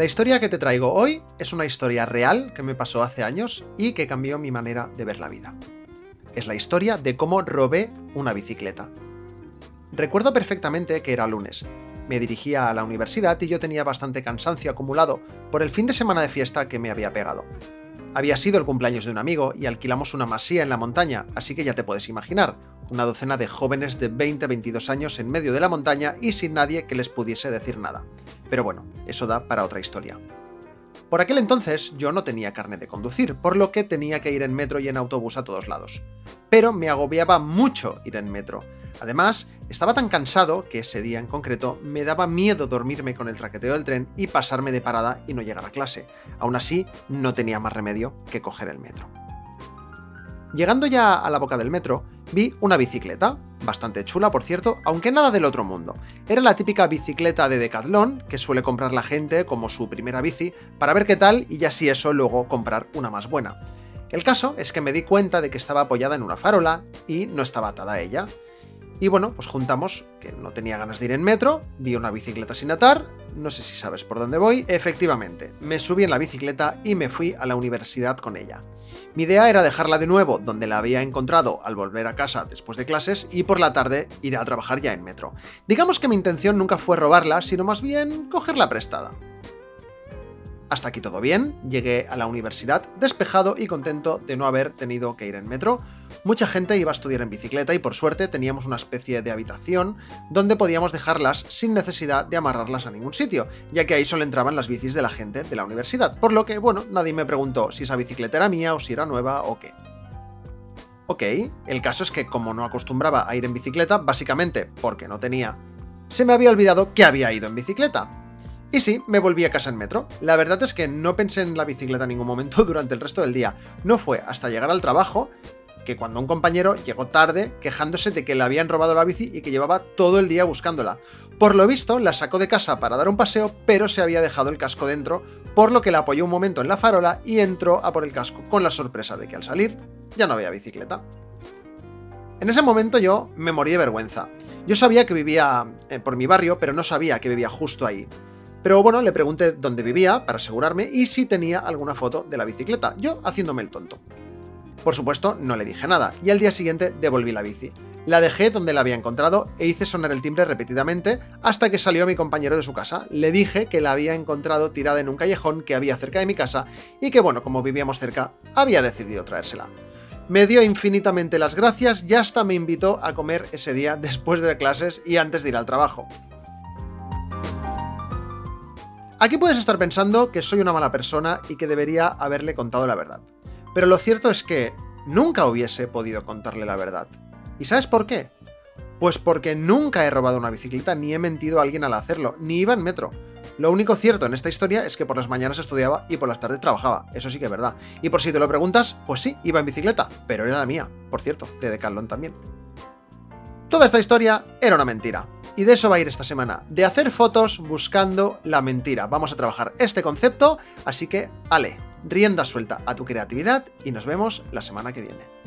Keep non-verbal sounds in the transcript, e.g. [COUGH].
La historia que te traigo hoy es una historia real que me pasó hace años y que cambió mi manera de ver la vida. Es la historia de cómo robé una bicicleta. Recuerdo perfectamente que era lunes. Me dirigía a la universidad y yo tenía bastante cansancio acumulado por el fin de semana de fiesta que me había pegado. Había sido el cumpleaños de un amigo y alquilamos una masía en la montaña, así que ya te puedes imaginar, una docena de jóvenes de 20-22 años en medio de la montaña y sin nadie que les pudiese decir nada. Pero bueno, eso da para otra historia. Por aquel entonces yo no tenía carne de conducir, por lo que tenía que ir en metro y en autobús a todos lados. Pero me agobiaba mucho ir en metro. Además, estaba tan cansado que ese día en concreto me daba miedo dormirme con el traqueteo del tren y pasarme de parada y no llegar a clase. Aún así, no tenía más remedio que coger el metro. Llegando ya a la boca del metro, vi una bicicleta, bastante chula por cierto, aunque nada del otro mundo. Era la típica bicicleta de Decathlon que suele comprar la gente como su primera bici para ver qué tal y ya si eso luego comprar una más buena. El caso es que me di cuenta de que estaba apoyada en una farola y no estaba atada a ella. Y bueno, pues juntamos que no tenía ganas de ir en metro, vi una bicicleta sin atar, no sé si sabes por dónde voy, efectivamente, me subí en la bicicleta y me fui a la universidad con ella. Mi idea era dejarla de nuevo donde la había encontrado al volver a casa después de clases y por la tarde ir a trabajar ya en metro. Digamos que mi intención nunca fue robarla, sino más bien cogerla prestada. Hasta aquí todo bien, llegué a la universidad despejado y contento de no haber tenido que ir en metro. Mucha gente iba a estudiar en bicicleta y por suerte teníamos una especie de habitación donde podíamos dejarlas sin necesidad de amarrarlas a ningún sitio, ya que ahí solo entraban las bicis de la gente de la universidad, por lo que, bueno, nadie me preguntó si esa bicicleta era mía o si era nueva o qué. Ok, el caso es que como no acostumbraba a ir en bicicleta, básicamente porque no tenía, se me había olvidado que había ido en bicicleta. Y sí, me volví a casa en metro. La verdad es que no pensé en la bicicleta en ningún momento [LAUGHS] durante el resto del día. No fue hasta llegar al trabajo que cuando un compañero llegó tarde quejándose de que le habían robado la bici y que llevaba todo el día buscándola. Por lo visto, la sacó de casa para dar un paseo, pero se había dejado el casco dentro, por lo que la apoyó un momento en la farola y entró a por el casco, con la sorpresa de que al salir ya no había bicicleta. En ese momento yo me morí de vergüenza. Yo sabía que vivía eh, por mi barrio, pero no sabía que vivía justo ahí. Pero bueno, le pregunté dónde vivía para asegurarme y si tenía alguna foto de la bicicleta, yo haciéndome el tonto. Por supuesto, no le dije nada, y al día siguiente devolví la bici. La dejé donde la había encontrado e hice sonar el timbre repetidamente hasta que salió mi compañero de su casa. Le dije que la había encontrado tirada en un callejón que había cerca de mi casa y que bueno, como vivíamos cerca, había decidido traérsela. Me dio infinitamente las gracias y hasta me invitó a comer ese día después de clases y antes de ir al trabajo. Aquí puedes estar pensando que soy una mala persona y que debería haberle contado la verdad. Pero lo cierto es que nunca hubiese podido contarle la verdad. ¿Y sabes por qué? Pues porque nunca he robado una bicicleta ni he mentido a alguien al hacerlo, ni iba en metro. Lo único cierto en esta historia es que por las mañanas estudiaba y por las tardes trabajaba, eso sí que es verdad. Y por si te lo preguntas, pues sí, iba en bicicleta, pero era la mía, por cierto, de Decathlon también. Toda esta historia era una mentira. Y de eso va a ir esta semana, de hacer fotos buscando la mentira. Vamos a trabajar este concepto, así que, ale, rienda suelta a tu creatividad y nos vemos la semana que viene.